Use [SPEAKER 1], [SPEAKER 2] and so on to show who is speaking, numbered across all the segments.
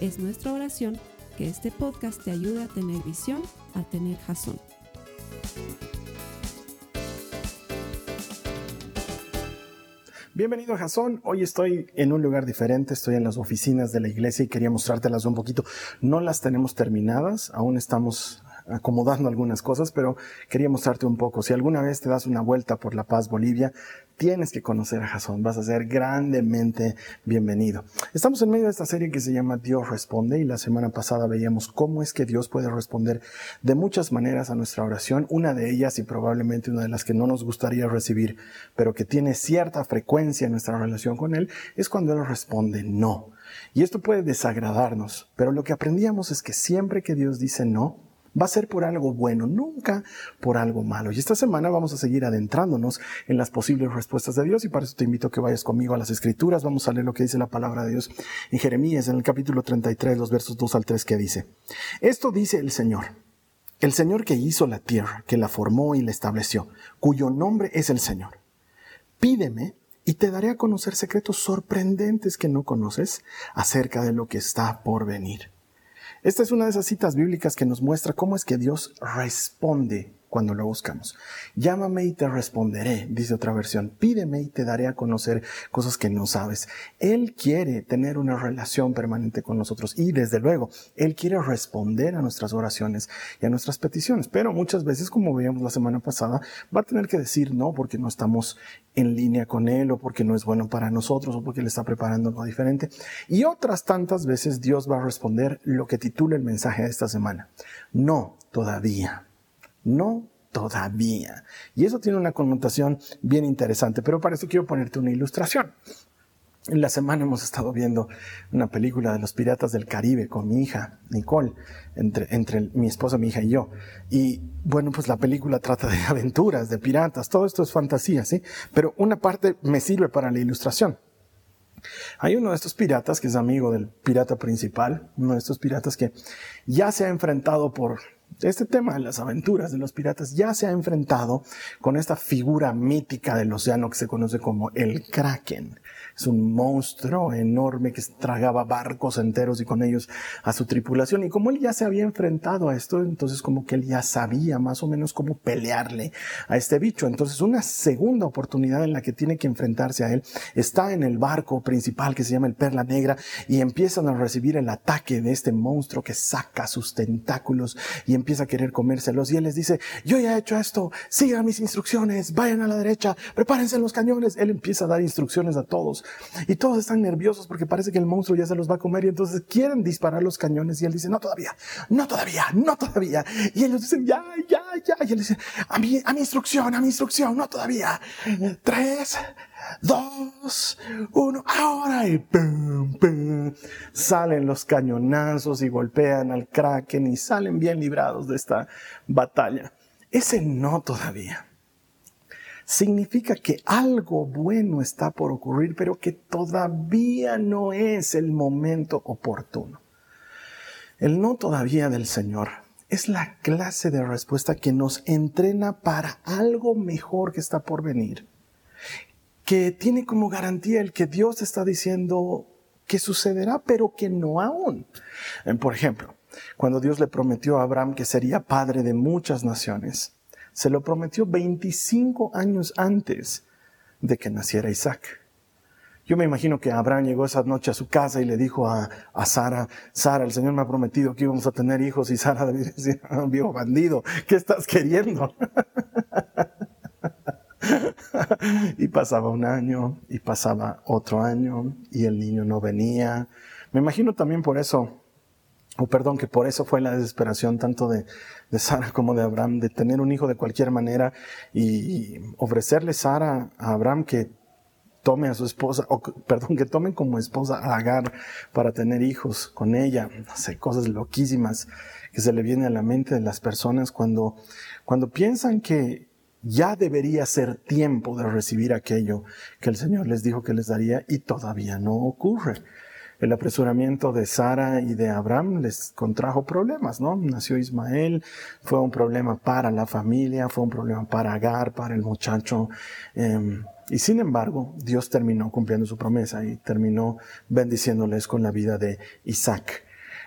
[SPEAKER 1] Es nuestra oración que este podcast te ayude a tener visión, a tener jazón.
[SPEAKER 2] Bienvenido a Jason. Hoy estoy en un lugar diferente, estoy en las oficinas de la iglesia y quería mostrártelas un poquito. No las tenemos terminadas, aún estamos acomodando algunas cosas, pero quería mostrarte un poco. Si alguna vez te das una vuelta por La Paz, Bolivia, tienes que conocer a Jason. Vas a ser grandemente bienvenido. Estamos en medio de esta serie que se llama Dios Responde y la semana pasada veíamos cómo es que Dios puede responder de muchas maneras a nuestra oración. Una de ellas y probablemente una de las que no nos gustaría recibir, pero que tiene cierta frecuencia en nuestra relación con Él, es cuando Él responde no. Y esto puede desagradarnos, pero lo que aprendíamos es que siempre que Dios dice no, va a ser por algo bueno, nunca por algo malo. Y esta semana vamos a seguir adentrándonos en las posibles respuestas de Dios y para eso te invito a que vayas conmigo a las escrituras. Vamos a leer lo que dice la palabra de Dios en Jeremías, en el capítulo 33, los versos 2 al 3 que dice, esto dice el Señor. El Señor que hizo la tierra, que la formó y la estableció, cuyo nombre es el Señor. Pídeme y te daré a conocer secretos sorprendentes que no conoces acerca de lo que está por venir. Esta es una de esas citas bíblicas que nos muestra cómo es que Dios responde cuando lo buscamos. Llámame y te responderé, dice otra versión. Pídeme y te daré a conocer cosas que no sabes. Él quiere tener una relación permanente con nosotros y desde luego, Él quiere responder a nuestras oraciones y a nuestras peticiones. Pero muchas veces, como veíamos la semana pasada, va a tener que decir no porque no estamos en línea con Él o porque no es bueno para nosotros o porque Él está preparando algo diferente. Y otras tantas veces Dios va a responder lo que titula el mensaje de esta semana. No todavía. No todavía. Y eso tiene una connotación bien interesante, pero para eso quiero ponerte una ilustración. En la semana hemos estado viendo una película de los piratas del Caribe con mi hija, Nicole, entre, entre mi esposa, mi hija y yo. Y bueno, pues la película trata de aventuras, de piratas, todo esto es fantasía, ¿sí? Pero una parte me sirve para la ilustración. Hay uno de estos piratas que es amigo del pirata principal, uno de estos piratas que ya se ha enfrentado por este tema de las aventuras de los piratas ya se ha enfrentado con esta figura mítica del océano que se conoce como el kraken. Es un monstruo enorme que tragaba barcos enteros y con ellos a su tripulación. Y como él ya se había enfrentado a esto, entonces como que él ya sabía más o menos cómo pelearle a este bicho. Entonces una segunda oportunidad en la que tiene que enfrentarse a él está en el barco principal que se llama el Perla Negra y empiezan a recibir el ataque de este monstruo que saca sus tentáculos y empieza a querer comérselos. Y él les dice, yo ya he hecho esto, sigan mis instrucciones, vayan a la derecha, prepárense los cañones. Él empieza a dar instrucciones a todos. Y todos están nerviosos porque parece que el monstruo ya se los va a comer y entonces quieren disparar los cañones y él dice, no todavía, no todavía, no todavía. Y ellos dicen, ya, ya, ya. Y él dice, a mi, a mi instrucción, a mi instrucción, no todavía. Tres, dos, uno, ahora y. Salen los cañonazos y golpean al kraken y salen bien librados de esta batalla. Ese no todavía significa que algo bueno está por ocurrir, pero que todavía no es el momento oportuno. El no todavía del Señor es la clase de respuesta que nos entrena para algo mejor que está por venir, que tiene como garantía el que Dios está diciendo que sucederá, pero que no aún. Por ejemplo, cuando Dios le prometió a Abraham que sería padre de muchas naciones, se lo prometió 25 años antes de que naciera Isaac. Yo me imagino que Abraham llegó esa noche a su casa y le dijo a, Sara, Sara, el Señor me ha prometido que íbamos a tener hijos y Sara decía, viejo bandido, ¿qué estás queriendo? y pasaba un año y pasaba otro año y el niño no venía. Me imagino también por eso o perdón, que por eso fue la desesperación tanto de, de, Sara como de Abraham, de tener un hijo de cualquier manera y, ofrecerle Sara a Abraham que tome a su esposa, o perdón, que tomen como esposa a Agar para tener hijos con ella. No sé, cosas loquísimas que se le vienen a la mente de las personas cuando, cuando piensan que ya debería ser tiempo de recibir aquello que el Señor les dijo que les daría y todavía no ocurre. El apresuramiento de Sara y de Abraham les contrajo problemas, ¿no? Nació Ismael, fue un problema para la familia, fue un problema para Agar, para el muchacho. Em, y sin embargo, Dios terminó cumpliendo su promesa y terminó bendiciéndoles con la vida de Isaac.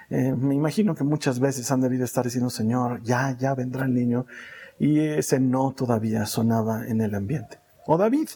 [SPEAKER 2] Eh, me imagino que muchas veces han debido estar diciendo, Señor, ya, ya vendrá el niño. Y ese no todavía sonaba en el ambiente. O David,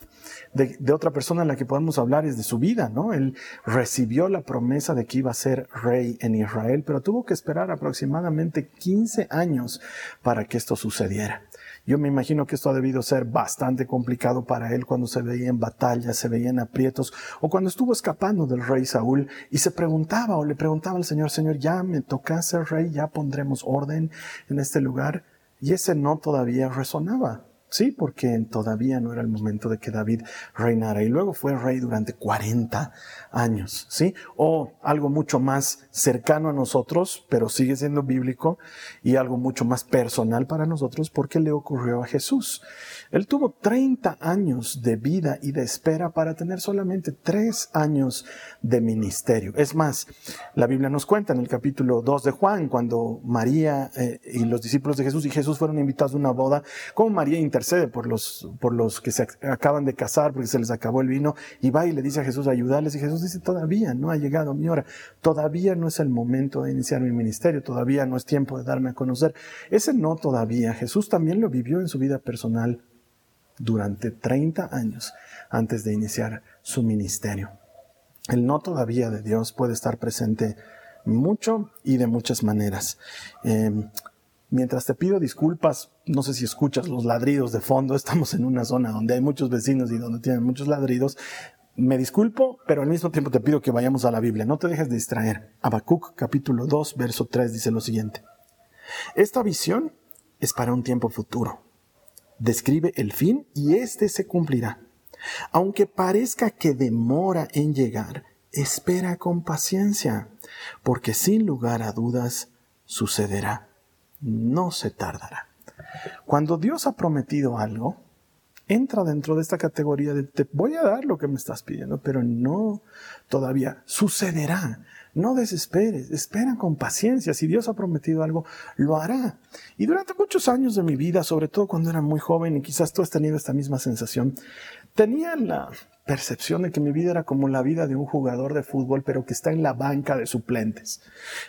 [SPEAKER 2] de, otra persona en la que podemos hablar es de su vida, ¿no? Él recibió la promesa de que iba a ser rey en Israel, pero tuvo que esperar aproximadamente 15 años para que esto sucediera. Yo me imagino que esto ha debido ser bastante complicado para él cuando se veía en batallas, se veía en aprietos, o cuando estuvo escapando del rey Saúl y se preguntaba o le preguntaba al Señor, Señor, ya me toca ser rey, ya pondremos orden en este lugar. Y ese no todavía resonaba. Sí, porque todavía no era el momento de que David reinara. Y luego fue rey durante 40 años, ¿sí? O algo mucho más cercano a nosotros, pero sigue siendo bíblico, y algo mucho más personal para nosotros, porque le ocurrió a Jesús. Él tuvo 30 años de vida y de espera para tener solamente 3 años de ministerio. Es más, la Biblia nos cuenta en el capítulo 2 de Juan, cuando María eh, y los discípulos de Jesús y Jesús fueron invitados a una boda, como María por los, por los que se acaban de casar porque se les acabó el vino y va y le dice a Jesús, ayudarles. Y Jesús dice, todavía no ha llegado mi hora, todavía no es el momento de iniciar mi ministerio, todavía no es tiempo de darme a conocer. Ese no todavía, Jesús también lo vivió en su vida personal durante 30 años antes de iniciar su ministerio. El no todavía de Dios puede estar presente mucho y de muchas maneras. Em, mientras te pido disculpas, no sé si escuchas los ladridos de fondo, estamos en una zona donde hay muchos vecinos y donde tienen muchos ladridos. Me disculpo, pero al mismo tiempo te pido que vayamos a la Biblia, no te dejes de distraer. Habacuc capítulo 2, verso 3 dice lo siguiente. Esta visión es para un tiempo futuro describe el fin y éste se cumplirá. Aunque parezca que demora en llegar, espera con paciencia, porque sin lugar a dudas sucederá. No se tardará. Cuando Dios ha prometido algo, entra dentro de esta categoría de te voy a dar lo que me estás pidiendo, pero no todavía sucederá. No desesperes, espera con paciencia. Si Dios ha prometido algo, lo hará. Y durante muchos años de mi vida, sobre todo cuando era muy joven, y quizás tú has tenido esta misma sensación, tenía la percepción de que mi vida era como la vida de un jugador de fútbol, pero que está en la banca de suplentes.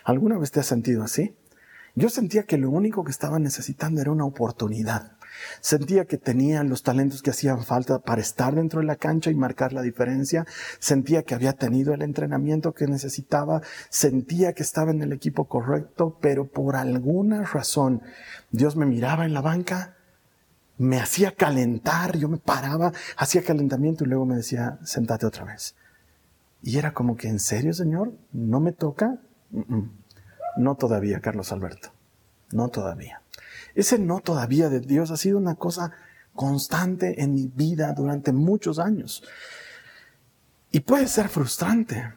[SPEAKER 2] ¿Alguna vez te has sentido así? Yo sentía que lo único que estaba necesitando era una oportunidad. Sentía que tenía los talentos que hacían falta para estar dentro de la cancha y marcar la diferencia. Sentía que había tenido el entrenamiento que necesitaba. Sentía que estaba en el equipo correcto, pero por alguna razón Dios me miraba en la banca, me hacía calentar, yo me paraba, hacía calentamiento y luego me decía, sentate otra vez. Y era como que, ¿en serio, Señor? ¿No me toca? No todavía, Carlos Alberto. No todavía. Ese no todavía de Dios ha sido una cosa constante en mi vida durante muchos años. Y puede ser frustrante.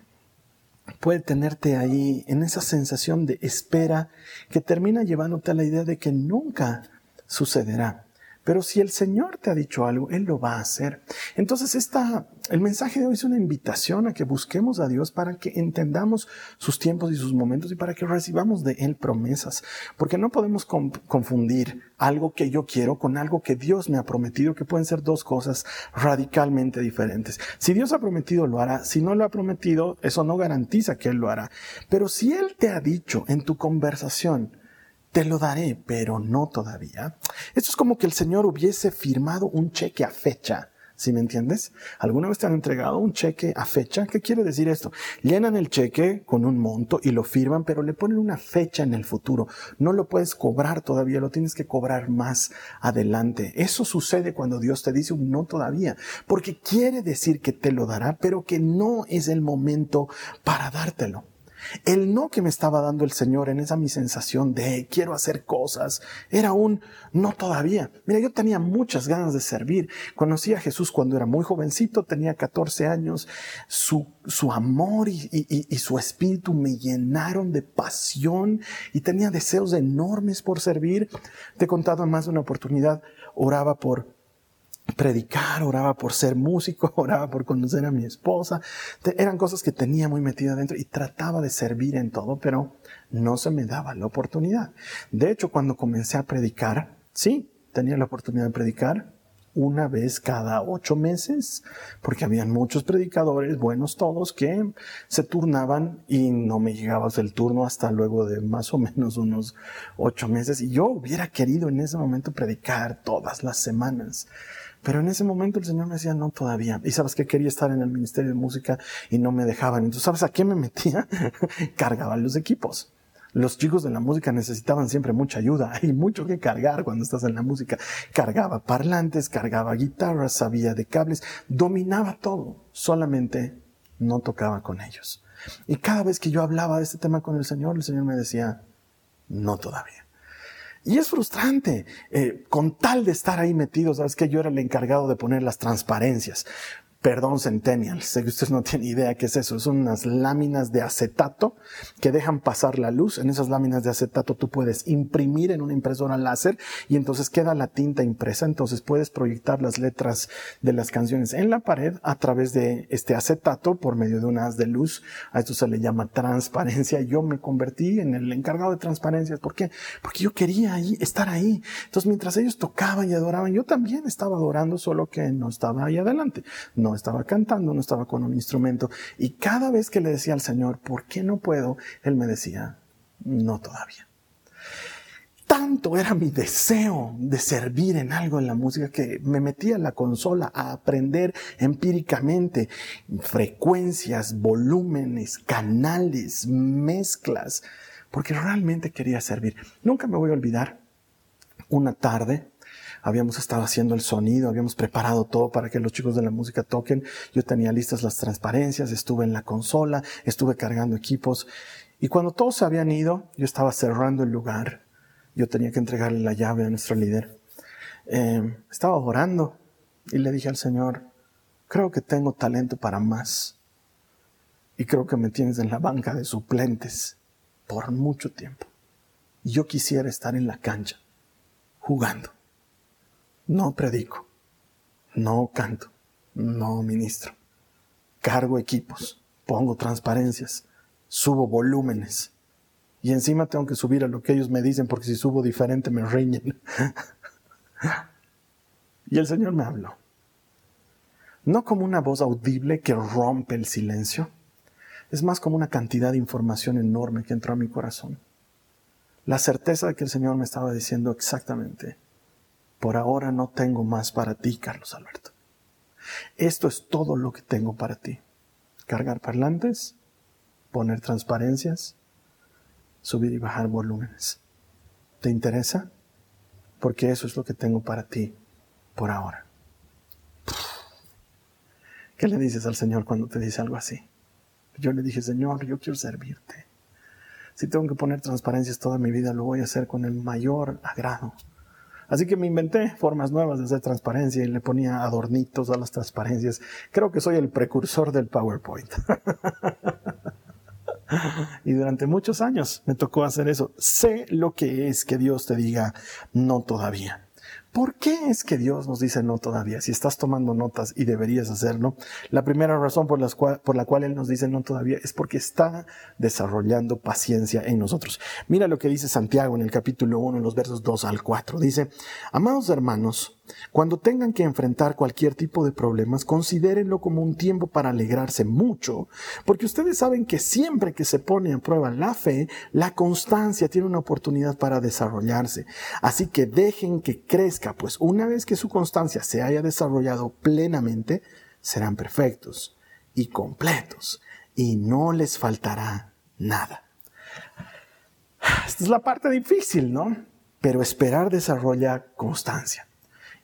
[SPEAKER 2] Puede tenerte ahí en esa sensación de espera que termina llevándote a la idea de que nunca sucederá. Pero si el Señor te ha dicho algo, Él lo va a hacer. Entonces, esta, el mensaje de hoy es una invitación a que busquemos a Dios para que entendamos sus tiempos y sus momentos y para que recibamos de Él promesas. Porque no podemos confundir algo que yo quiero con algo que Dios me ha prometido, que pueden ser dos cosas radicalmente diferentes. Si Dios ha prometido, lo hará. Si no lo ha prometido, eso no garantiza que Él lo hará. Pero si Él te ha dicho en tu conversación, te lo daré, pero no todavía. Esto es como que el Señor hubiese firmado un cheque a fecha. ¿Sí me entiendes? ¿Alguna vez te han entregado un cheque a fecha? ¿Qué quiere decir esto? Llenan el cheque con un monto y lo firman, pero le ponen una fecha en el futuro. No lo puedes cobrar todavía, lo tienes que cobrar más adelante. Eso sucede cuando Dios te dice un no todavía, porque quiere decir que te lo dará, pero que no es el momento para dártelo. El no que me estaba dando el Señor en esa mi sensación de quiero hacer cosas era un no todavía. Mira, yo tenía muchas ganas de servir. Conocí a Jesús cuando era muy jovencito, tenía 14 años. Su, su amor y, y su espíritu me llenaron de pasión y tenía deseos enormes por servir. Te he contado en más de una oportunidad, oraba por predicar, oraba por ser músico, oraba por conocer a mi esposa. Eran cosas que tenía muy metida dentro y trataba de servir en todo, pero no se me daba la oportunidad. De hecho, cuando comencé a predicar, sí, tenía la oportunidad de predicar una vez cada ocho meses, porque habían muchos predicadores, buenos todos, que se turnaban y no me llegaba el turno hasta luego de más o menos unos ocho meses. Y yo hubiera querido en ese momento predicar todas las semanas. Pero en ese momento el Señor me decía, no todavía. Y sabes que quería estar en el Ministerio de Música y no me dejaban. Entonces, ¿sabes a qué me metía? Cargaba los equipos. Los chicos de la música necesitaban siempre mucha ayuda. Hay mucho que cargar cuando estás en la música. Cargaba parlantes, cargaba guitarras, sabía de cables, dominaba todo. Solamente no tocaba con ellos. Y cada vez que yo hablaba de este tema con el Señor, el Señor me decía, no todavía. Y es frustrante, eh, con tal de estar ahí metido, sabes que yo era el encargado de poner las transparencias. Perdón, Centennial, sé que ustedes no tienen idea qué es eso. Son unas láminas de acetato que dejan pasar la luz. En esas láminas de acetato tú puedes imprimir en una impresora láser y entonces queda la tinta impresa. Entonces puedes proyectar las letras de las canciones en la pared a través de este acetato por medio de un haz de luz. A esto se le llama transparencia. Yo me convertí en el encargado de transparencia. ¿Por qué? Porque yo quería ahí, estar ahí. Entonces mientras ellos tocaban y adoraban, yo también estaba adorando, solo que no estaba ahí adelante. No no estaba cantando, no estaba con un instrumento. Y cada vez que le decía al Señor, ¿por qué no puedo? Él me decía, no todavía. Tanto era mi deseo de servir en algo en la música que me metía en la consola a aprender empíricamente frecuencias, volúmenes, canales, mezclas, porque realmente quería servir. Nunca me voy a olvidar una tarde habíamos estado haciendo el sonido, habíamos preparado todo para que los chicos de la música toquen. Yo tenía listas las transparencias, estuve en la consola, estuve cargando equipos. Y cuando todos se habían ido, yo estaba cerrando el lugar. Yo tenía que entregarle la llave a nuestro líder. Em, estaba orando y le dije al Señor, creo que tengo talento para más. Y creo que me tienes en la banca de suplentes por mucho tiempo. Yo quisiera estar en la cancha, jugando no predico, no canto, no ministro. Cargo equipos, pongo transparencias, subo volúmenes. Y encima tengo que subir a lo que ellos me dicen porque si subo diferente me riñen. y el Señor me habló. No como una voz audible que rompe el silencio. Es más como una cantidad de información enorme que entró a mi corazón. La certeza de que el Señor me estaba diciendo exactamente por ahora no tengo más para ti, Carlos Alberto. Esto es todo lo que tengo para ti. Cargar parlantes, poner transparencias, subir y bajar volúmenes. ¿Te interesa? Porque eso es lo que tengo para ti por ahora. ¿Qué le dices al Señor cuando te dice algo así? Yo le dije, Señor, yo quiero servirte. Si tengo que poner transparencias toda mi vida, lo voy a hacer con el mayor agrado. Así que me inventé formas nuevas de hacer transparencia y le ponía adornitos a las transparencias. Creo que soy el precursor del PowerPoint. y durante muchos años me tocó hacer eso. Sé lo que es que Dios te diga no todavía. ¿Por qué es que Dios nos dice no todavía? Si estás tomando notas y deberías hacerlo, la primera razón por, por, la cual Él nos dice no todavía es porque está desarrollando paciencia en nosotros. Mira lo que dice Santiago en el capítulo 1, en los versos 2 al 4. Dice, amados hermanos, cuando tengan que enfrentar cualquier tipo de problemas, considérenlo como un tiempo para alegrarse mucho, porque ustedes saben que siempre que se pone a prueba la fe, la constancia tiene una oportunidad para desarrollarse. Así que dejen que crezca, pues una vez que su constancia se haya desarrollado plenamente, serán perfectos y completos y no les faltará nada. Esta es la parte difícil, ¿no? Pero esperar desarrolla constancia.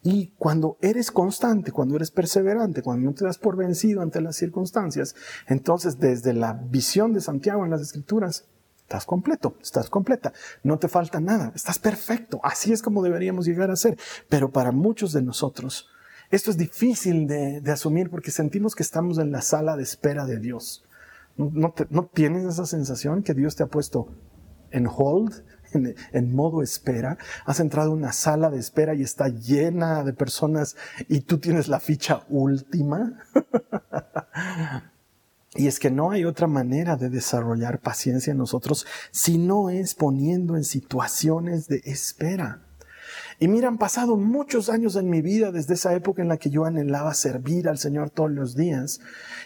[SPEAKER 2] Y cuando eres constante, cuando eres perseverante, cuando no te das por vencido ante las circunstancias, entonces desde la visión de Santiago en las Escrituras, estás completo, estás completa, no te falta nada, estás perfecto. Así es como deberíamos llegar a ser. Pero para muchos de nosotros, esto es difícil de, asumir porque sentimos que estamos en la sala de espera de Dios. ¿No, ¿No, tienes esa sensación que Dios te ha puesto en hold, en, modo espera, has entrado en una sala de espera y está llena de personas y tú tienes la ficha última. y es que no hay otra manera de desarrollar paciencia en nosotros si no es poniendo en situaciones de espera. Y mira, han pasado muchos años en mi vida desde esa época en la que yo anhelaba servir al Señor todos los días.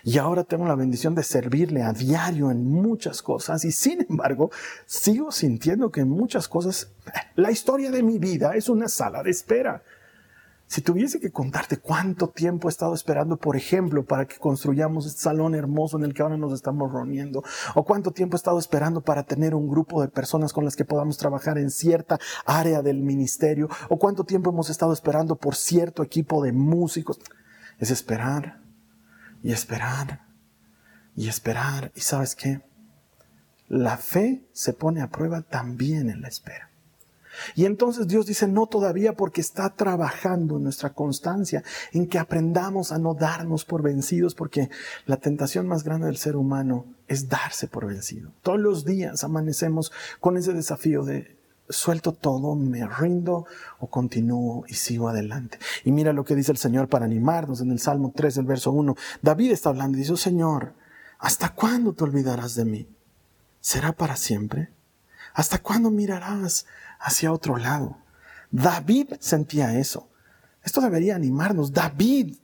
[SPEAKER 2] Y ahora tengo la bendición de servirle a diario en muchas cosas. Y sin embargo, sigo sintiendo que en muchas cosas la historia de mi vida es una sala de espera. Si tuviese que contarte cuánto tiempo he estado esperando, por ejemplo, para que construyamos este salón hermoso en el que ahora nos estamos reuniendo, o cuánto tiempo he estado esperando para tener un grupo de personas con las que podamos trabajar en cierta área del ministerio, o cuánto tiempo hemos estado esperando por cierto equipo de músicos, es esperar y esperar y esperar. ¿Y sabes qué? La fe se pone a prueba también en la espera. Y entonces Dios dice, no todavía porque está trabajando en nuestra constancia, en que aprendamos a no darnos por vencidos, porque la tentación más grande del ser humano es darse por vencido. Todos los días amanecemos con ese desafío de suelto todo, me rindo o continúo y sigo adelante. Y mira lo que dice el Señor para animarnos en el Salmo 3, el verso 1. David está hablando y dice, oh Señor, ¿hasta cuándo te olvidarás de mí? ¿Será para siempre? ¿Hasta cuándo mirarás hacia otro lado. David sentía eso. Esto debería animarnos. David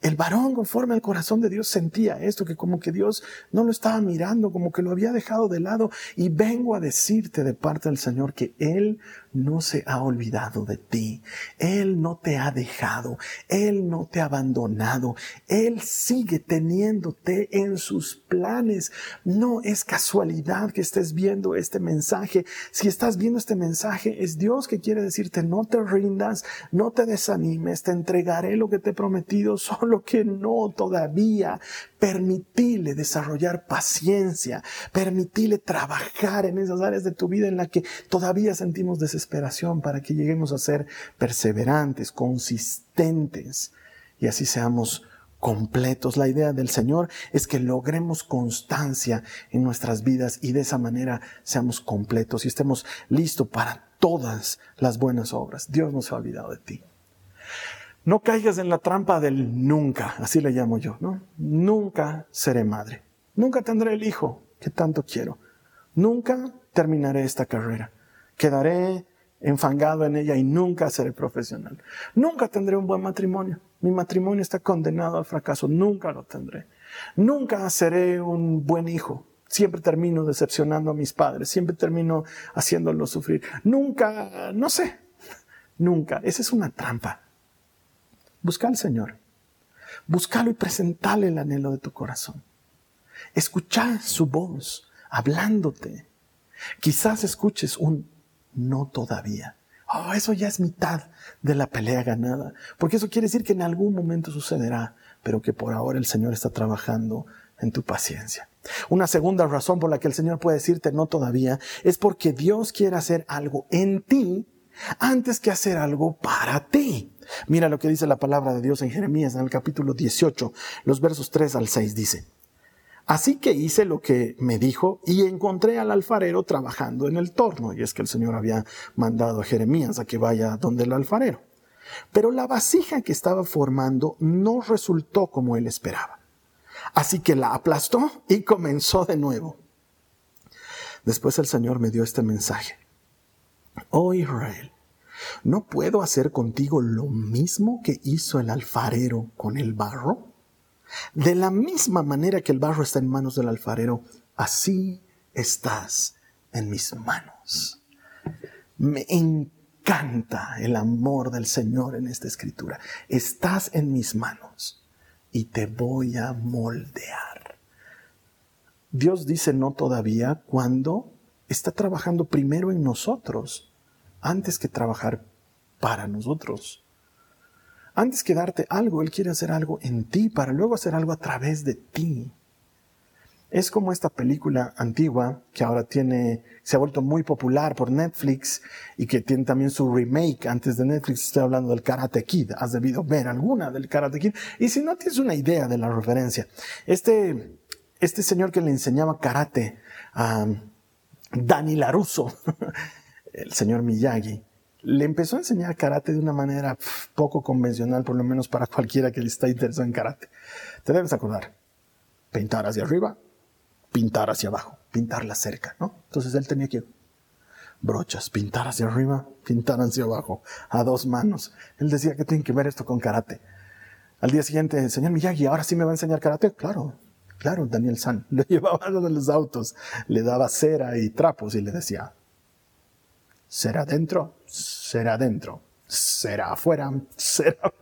[SPEAKER 2] el varón conforme al corazón de Dios sentía esto, que como que Dios no lo estaba mirando, como que lo había dejado de lado. Y vengo a decirte de parte del Señor que Él no se ha olvidado de ti. Él no te ha dejado. Él no te ha abandonado. Él sigue teniéndote en sus planes. No es casualidad que estés viendo este mensaje. Si estás viendo este mensaje, es Dios que quiere decirte, no te rindas, no te desanimes, te entregaré lo que te he prometido lo que no todavía. Permitile desarrollar paciencia, permitile trabajar en esas áreas de tu vida en las que todavía sentimos desesperación para que lleguemos a ser perseverantes, consistentes y así seamos completos. La idea del Señor es que logremos constancia en nuestras vidas y de esa manera seamos completos y estemos listos para todas las buenas obras. Dios no se ha olvidado de ti. No caigas en la trampa del nunca, así le llamo yo, ¿no? Nunca seré madre. Nunca tendré el hijo que tanto quiero. Nunca terminaré esta carrera. Quedaré enfangado en ella y nunca seré profesional. Nunca tendré un buen matrimonio. Mi matrimonio está condenado al fracaso. Nunca lo tendré. Nunca seré un buen hijo. Siempre termino decepcionando a mis padres. Siempre termino haciéndolos sufrir. Nunca, no sé. Nunca. Esa es una trampa. Busca al Señor. Búscalo y presentale el anhelo de tu corazón. Escucha su voz hablándote. Quizás escuches un no todavía. Oh, eso ya es mitad de la pelea ganada. Porque eso quiere decir que en algún momento sucederá, pero que por ahora el Señor está trabajando en tu paciencia. Una segunda razón por la que el Señor puede decirte no todavía es porque Dios quiere hacer algo en ti antes que hacer algo para ti. Mira lo que dice la palabra de Dios en Jeremías, en el capítulo 18, los versos 3 al 6 dice. Así que hice lo que me dijo y encontré al alfarero trabajando en el torno. Y es que el Señor había mandado a Jeremías a que vaya donde el alfarero. Pero la vasija que estaba formando no resultó como él esperaba. Así que la aplastó y comenzó de nuevo. Después el Señor me dio este mensaje. Oh Israel, ¿no puedo hacer contigo lo mismo que hizo el alfarero con el barro? De la misma manera que el barro está en manos del alfarero, así estás en mis manos. Me encanta el amor del Señor en esta escritura. Estás en mis manos y te voy a moldear. Dios dice no todavía cuando está trabajando primero en nosotros antes que trabajar para nosotros. Antes que darte algo, Él quiere hacer algo en ti para luego hacer algo a través de ti. Es como esta película antigua que ahora tiene, se ha vuelto muy popular por Netflix y que tiene también su remake antes de Netflix. Estoy hablando del Karate Kid. Has debido ver alguna del Karate Kid. Y si no tienes una idea de la referencia, este, este señor que le enseñaba karate a Dani Laruso, el señor Miyagi, le empezó a enseñar karate de una manera poco convencional, por lo menos para cualquiera que le está interesado en karate. Te debes acordar, pintar hacia arriba, pintar hacia abajo, pintar la cerca, ¿no? Entonces él tenía que brochas, pintar hacia arriba, pintar hacia abajo, a dos manos. Él decía que tiene que ver esto con karate. Al día siguiente, señor Miyagi, ¿ahora sí me va a enseñar karate? Claro, claro, Daniel San. Le llevaba a los autos, le daba cera y trapos y le decía, será adentro, será adentro, será afuera, será...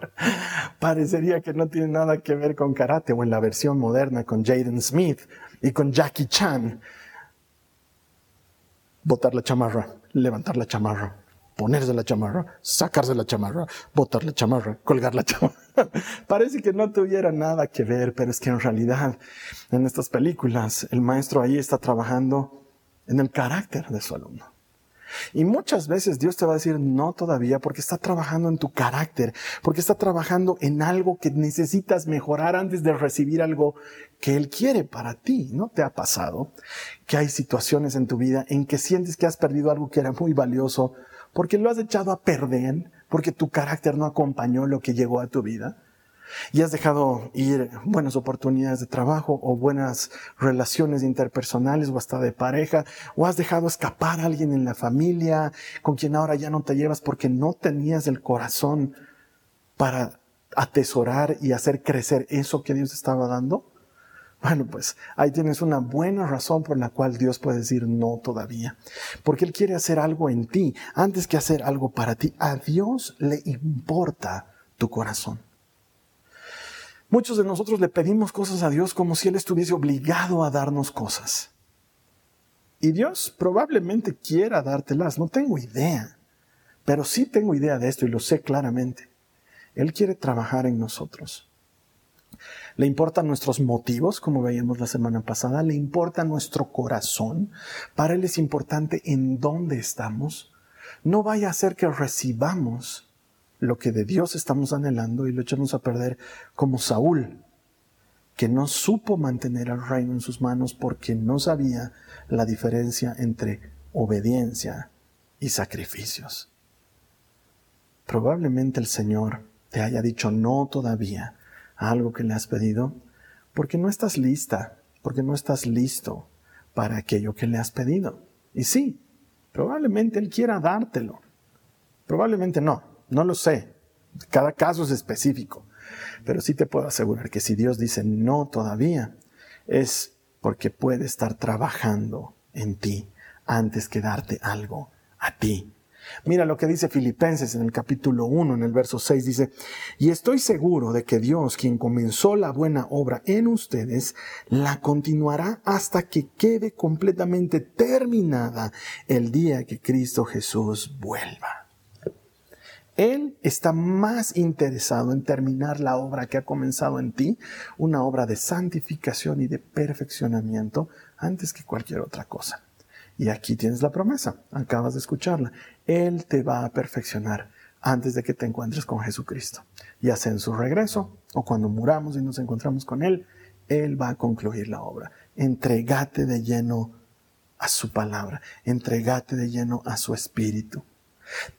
[SPEAKER 2] Parecería que no tiene nada que ver con karate o en la versión moderna con Jaden Smith y con Jackie Chan. Botar la chamarra, levantar la chamarra, ponerse la chamarra, sacarse la chamarra, botar la chamarra, colgar la chamarra. Parece que no tuviera nada que ver, pero es que en realidad en estas películas el maestro ahí está trabajando en el carácter de su alumno. Y muchas veces Dios te va a decir no todavía porque está trabajando en tu carácter, porque está trabajando en algo que necesitas mejorar antes de recibir algo que Él quiere para ti. ¿No te ha pasado que hay situaciones en tu vida en que sientes que has perdido algo que era muy valioso porque lo has echado a perder, porque tu carácter no acompañó lo que llegó a tu vida? Y has dejado ir buenas oportunidades de trabajo o buenas relaciones interpersonales o hasta de pareja, o has dejado escapar a alguien en la familia con quien ahora ya no te llevas porque no tenías el corazón para atesorar y hacer crecer eso que Dios estaba dando. Bueno, pues ahí tienes una buena razón por la cual Dios puede decir no todavía. Porque Él quiere hacer algo en ti antes que hacer algo para ti. A Dios le importa tu corazón. Muchos de nosotros le pedimos cosas a Dios como si Él estuviese obligado a darnos cosas. Y Dios probablemente quiera dártelas, no tengo idea, pero sí tengo idea de esto y lo sé claramente. Él quiere trabajar en nosotros. Le importan nuestros motivos, como veíamos la semana pasada, le importa nuestro corazón. Para Él es importante en dónde estamos. No vaya a ser que recibamos lo que de Dios estamos anhelando y lo echamos a perder como Saúl, que no supo mantener el reino en sus manos porque no sabía la diferencia entre obediencia y sacrificios. Probablemente el Señor te haya dicho no todavía a algo que le has pedido porque no estás lista, porque no estás listo para aquello que le has pedido. Y sí, probablemente Él quiera dártelo, probablemente no. No lo sé. Cada caso es específico. Pero sí te puedo asegurar que si Dios dice no todavía, es porque puede estar trabajando en ti antes que darte algo a ti. Mira lo que dice Filipenses en el capítulo 1, en el verso 6, dice, y estoy seguro de que Dios, quien comenzó la buena obra en ustedes, la continuará hasta que quede completamente terminada el día que Cristo Jesús vuelva. Él está más interesado en terminar la obra que ha comenzado en ti, una obra de santificación y de perfeccionamiento, antes que cualquier otra cosa. Y aquí tienes la promesa, acabas de escucharla. Él te va a perfeccionar antes de que te encuentres con Jesucristo. Ya sea en su regreso o cuando muramos y nos encontramos con Él, Él va a concluir la obra. Entregate de lleno a su palabra, entregate de lleno a su espíritu.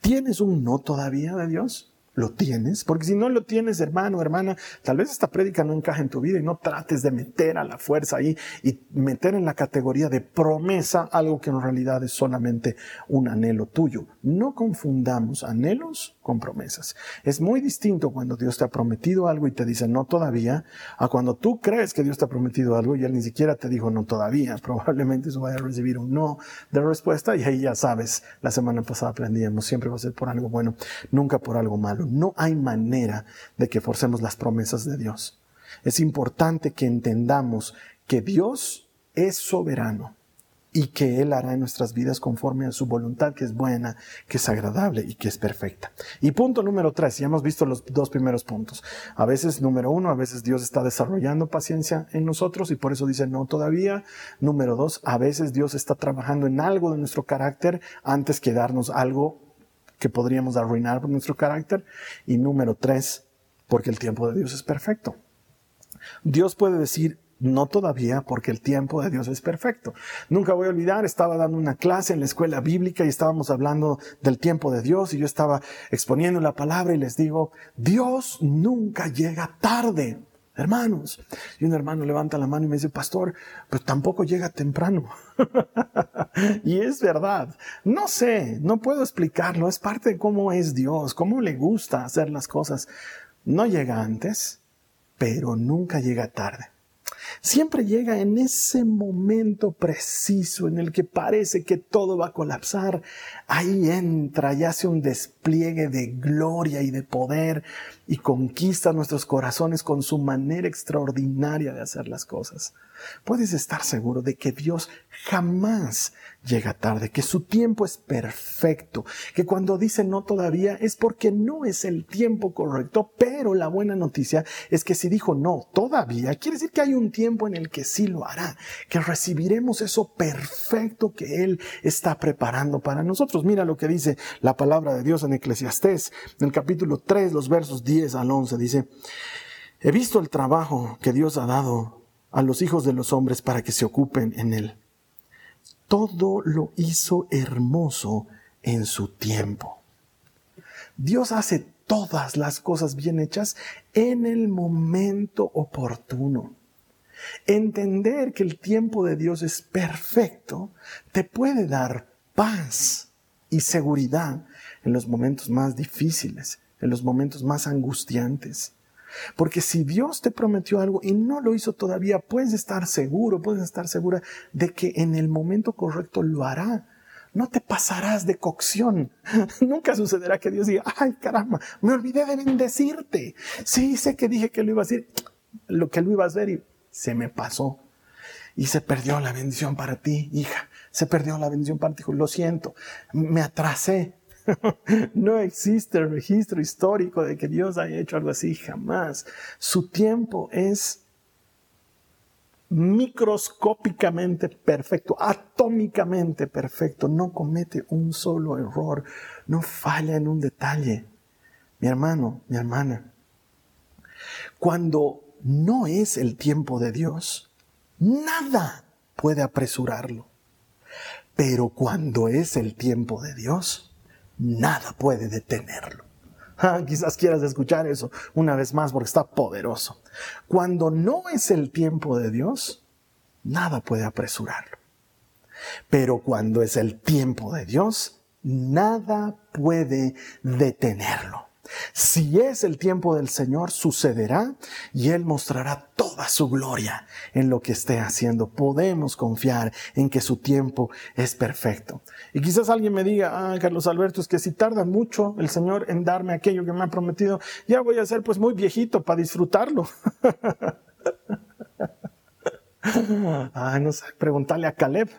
[SPEAKER 2] ¿Tienes un no todavía de Dios? ¿Lo tienes? Porque si no lo tienes, hermano, hermana, tal vez esta prédica no encaja en tu vida y no trates de meter a la fuerza ahí y meter en la categoría de promesa algo que en realidad es solamente un anhelo tuyo. No confundamos anhelos con promesas. Es muy distinto cuando Dios te ha prometido algo y te dice no todavía, a cuando tú crees que Dios te ha prometido algo y Él ni siquiera te dijo no todavía. Probablemente eso vaya a recibir un no de respuesta y ahí ya sabes, la semana pasada aprendíamos, siempre va a ser por algo bueno, nunca por algo malo. No hay manera de que forcemos las promesas de Dios. Es importante que entendamos que Dios es soberano y que Él hará en nuestras vidas conforme a su voluntad, que es buena, que es agradable y que es perfecta. Y punto número tres, ya hemos visto los dos primeros puntos. A veces, número uno, a veces Dios está desarrollando paciencia en nosotros y por eso dice no todavía. Número dos, a veces Dios está trabajando en algo de nuestro carácter antes que darnos algo que podríamos arruinar por nuestro carácter. Y número tres, porque el tiempo de Dios es perfecto. Dios puede decir, no todavía, porque el tiempo de Dios es perfecto. Nunca voy a olvidar, estaba dando una clase en la escuela bíblica y estábamos hablando del tiempo de Dios y yo estaba exponiendo la palabra y les digo, Dios nunca llega tarde, hermanos. Y un hermano levanta la mano y me dice, pastor, pero tampoco llega temprano. y es verdad. No sé, no puedo explicarlo. Es parte de cómo es Dios, cómo le gusta hacer las cosas. No llega antes, pero nunca llega tarde siempre llega en ese momento preciso en el que parece que todo va a colapsar. Ahí entra y hace un despliegue de gloria y de poder y conquista nuestros corazones con su manera extraordinaria de hacer las cosas. Puedes estar seguro de que Dios jamás llega tarde, que su tiempo es perfecto, que cuando dice no todavía es porque no es el tiempo correcto, pero la buena noticia es que si dijo no todavía, quiere decir que hay un tiempo en el que sí lo hará, que recibiremos eso perfecto que Él está preparando para nosotros. Mira lo que dice la palabra de Dios en Eclesiastés, en el capítulo 3, los versos 10 al 11, dice, he visto el trabajo que Dios ha dado a los hijos de los hombres para que se ocupen en él todo lo hizo hermoso en su tiempo. Dios hace todas las cosas bien hechas en el momento oportuno. Entender que el tiempo de Dios es perfecto te puede dar paz y seguridad en los momentos más difíciles, en los momentos más angustiantes. Porque si Dios te prometió algo y no lo hizo todavía, puedes estar seguro, puedes estar segura de que en el momento correcto lo hará. No te pasarás de cocción. Nunca sucederá que Dios diga, ay caramba, me olvidé de bendecirte. Sí, sé que dije que lo iba a decir, lo que lo iba a hacer y se me pasó. Y se perdió la bendición para ti, hija. Se perdió la bendición para ti. Lo siento, me atrasé. no existe registro histórico de que Dios haya hecho algo así, jamás. Su tiempo es microscópicamente perfecto, atómicamente perfecto, no comete un solo error, no falla en un detalle. Mi hermano, mi hermana, cuando no es el tiempo de Dios, nada puede apresurarlo. Pero cuando es el tiempo de Dios, nada puede detenerlo. Ah, quizás quieras escuchar eso una vez más porque está poderoso. Cuando no es el tiempo de Dios, nada puede apresurarlo. Pero cuando es el tiempo de Dios, nada puede detenerlo. Si es el tiempo del Señor, sucederá y Él mostrará toda su gloria en lo que esté haciendo. Podemos confiar en que su tiempo es perfecto. Y quizás alguien me diga, ah, Carlos Alberto, es que si tarda mucho el Señor en darme aquello que me ha prometido, ya voy a ser pues muy viejito para disfrutarlo. ah, no sé, preguntarle a Caleb.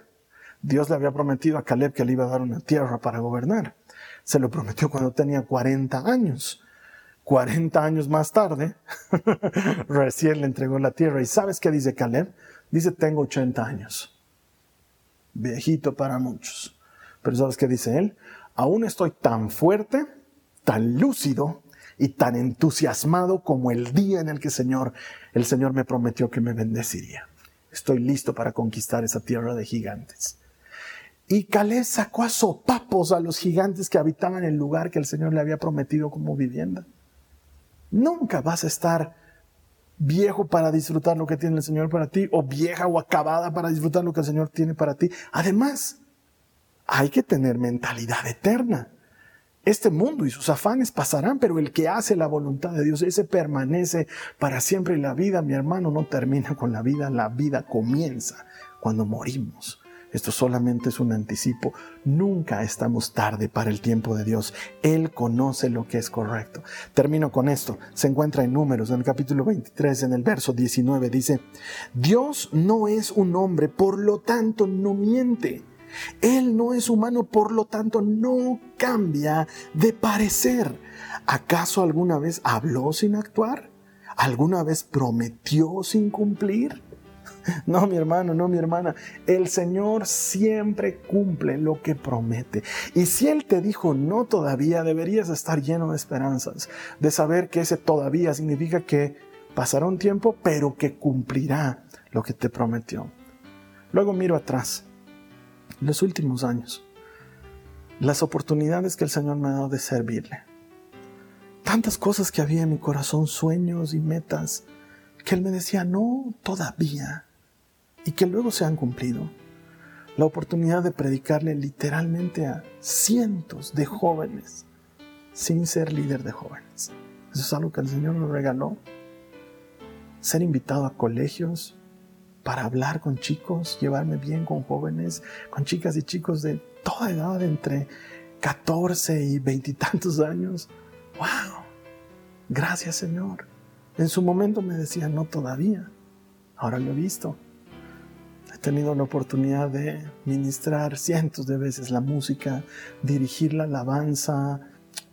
[SPEAKER 2] Dios le había prometido a Caleb que le iba a dar una tierra para gobernar se lo prometió cuando tenía 40 años. 40 años más tarde, recién le entregó la tierra. ¿Y sabes qué dice Caleb? Dice, tengo 80 años. Viejito para muchos. Pero ¿sabes qué dice él? Aún estoy tan fuerte, tan lúcido y tan entusiasmado como el día en el que Señor, el Señor me prometió que me bendeciría. Estoy listo para conquistar esa tierra de gigantes. Y Caleb sacó a sopapos a los gigantes que habitaban el lugar que el Señor le había prometido como vivienda. Nunca vas a estar viejo para disfrutar lo que tiene el Señor para ti, o vieja o acabada para disfrutar lo que el Señor tiene para ti. Además, hay que tener mentalidad eterna. Este mundo y sus afanes pasarán, pero el que hace la voluntad de Dios, ese permanece para siempre. Y la vida, mi hermano, no termina con la vida, la vida comienza cuando morimos Esto solamente es un anticipo. Nunca estamos tarde para el tiempo de Dios. Él conoce lo que es correcto. Termino con esto. Se encuentra en números, en el capítulo 23, en el verso 19, dice, Dios no es un hombre, por lo tanto no miente. Él no es humano, por lo tanto no cambia de parecer. ¿Acaso alguna vez habló sin actuar? ¿Alguna vez prometió sin cumplir? No, mi hermano, no, mi hermana. El Señor siempre cumple lo que promete. Y si Él te dijo no todavía, deberías estar lleno de esperanzas, de saber que ese todavía significa que pasará un tiempo, pero que cumplirá lo que te prometió. Luego miro atrás, los últimos años, las oportunidades que el Señor me ha dado de servirle. Tantas cosas que había en mi corazón, sueños y metas, que Él me decía, no, todavía y que luego se han cumplido. La oportunidad de predicarle literalmente a cientos de jóvenes sin ser líder de jóvenes. Eso es algo que el Señor nos regaló. Ser invitado a colegios para hablar con chicos, llevarme bien con jóvenes, con chicas y chicos de toda edad, entre 14 y veintitantos años. ¡Wow! Gracias Señor. En su momento me decía, no todavía. Ahora lo he visto. He tenido la oportunidad de ministrar cientos de veces la música, dirigir la alabanza.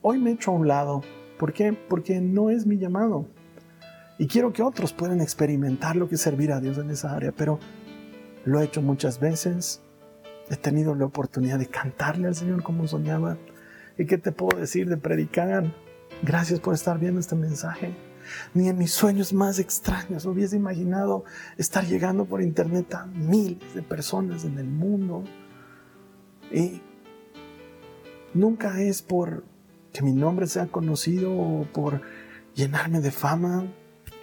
[SPEAKER 2] Hoy me echo a un lado. ¿Por qué? Porque no es mi llamado. Y quiero que otros puedan experimentar lo que servir a Dios en esa área, pero lo he hecho muchas veces. He tenido la oportunidad de cantarle al Señor como soñaba. ¿Y qué te puedo decir de predicar? Gracias por estar viendo este mensaje ni en mis sueños más extraños hubiese imaginado estar llegando por internet a miles de personas en el mundo. Y nunca es por que mi nombre sea conocido o por llenarme de fama.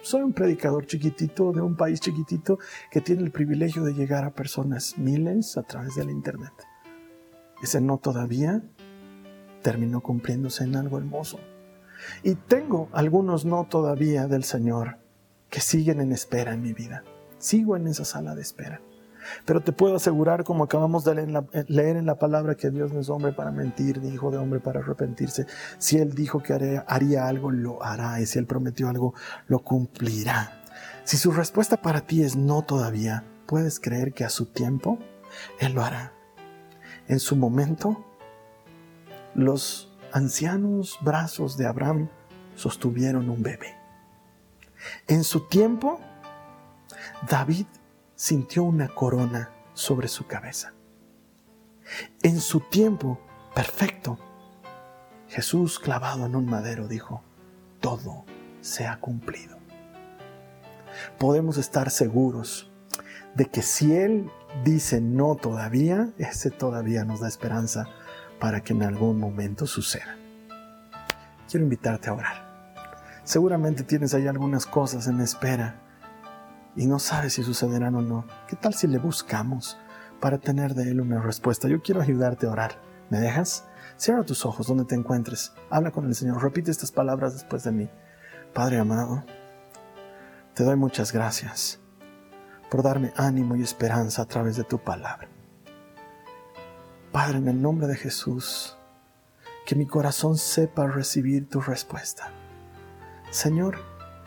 [SPEAKER 2] Soy un predicador chiquitito de un país chiquitito que tiene el privilegio de llegar a personas miles a través del internet. Ese no todavía terminó cumpliéndose en algo hermoso. Y tengo algunos no todavía del Señor que siguen en espera en mi vida. Sigo en esa sala de espera. Pero te puedo asegurar, como acabamos de leer en la, palabra, que Dios no es hombre para mentir, ni hijo de hombre para arrepentirse. Si Él dijo que haría, algo, lo hará. Y si Él prometió algo, lo cumplirá. Si su respuesta para ti es no todavía, puedes creer que a su tiempo Él lo hará. En su momento, los ancianos brazos de Abraham sostuvieron un bebé. En su tiempo, David sintió una corona sobre su cabeza. En su tiempo perfecto, Jesús clavado en un madero dijo, todo se ha cumplido. Podemos estar seguros de que si Él dice no todavía, ese todavía nos da esperanza para que en algún momento suceda. Quiero invitarte a orar. Seguramente tienes ahí algunas cosas en espera y no sabes si sucederán o no. ¿Qué tal si le buscamos para tener de él una respuesta? Yo quiero ayudarte a orar. ¿Me dejas? Cierra tus ojos donde te encuentres. Habla con el Señor. Repite estas palabras después de mí. Padre amado, te doy muchas gracias por darme ánimo y esperanza a través de tu palabra. Padre, en el nombre de Jesús, que mi corazón sepa recibir tu respuesta. Señor,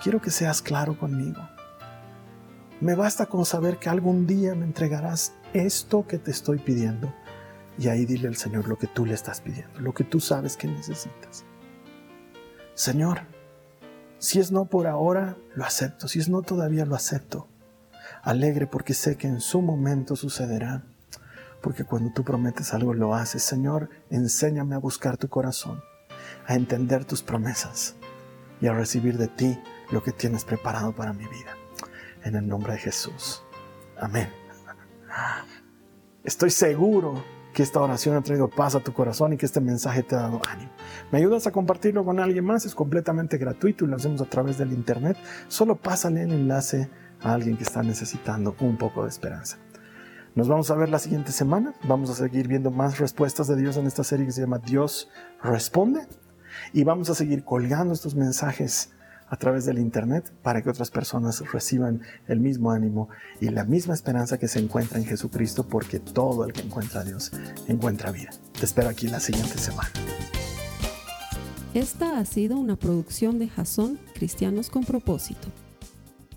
[SPEAKER 2] quiero que seas claro conmigo. Me basta con saber que algún día me entregarás esto que te estoy pidiendo. Y ahí dile al Señor lo que tú le estás pidiendo, lo que tú sabes que necesitas. Señor, si es no por ahora, lo acepto. Si es no todavía, lo acepto. Alegre porque sé que en su momento sucederá porque cuando tú prometes algo lo haces. Señor, enséñame a buscar tu corazón, a entender tus promesas y a recibir de ti lo que tienes preparado para mi vida. En el nombre de Jesús. Amén. Estoy seguro que esta oración ha traído paz a tu corazón y que este mensaje te ha dado ánimo. ¿Me ayudas a compartirlo con alguien más? Es completamente gratuito y lo hacemos a través del internet. Solo pásale el enlace a alguien que está necesitando un poco de esperanza. Nos vamos a ver la siguiente semana. Vamos a seguir viendo más respuestas de Dios en esta serie que se llama Dios Responde. Y vamos a seguir colgando estos mensajes a través del Internet para que otras personas reciban el mismo ánimo y la misma esperanza que se encuentra en Jesucristo, porque todo el que encuentra a Dios encuentra vida. Te espero aquí la siguiente semana.
[SPEAKER 1] Esta ha sido una producción de Jason Cristianos con propósito.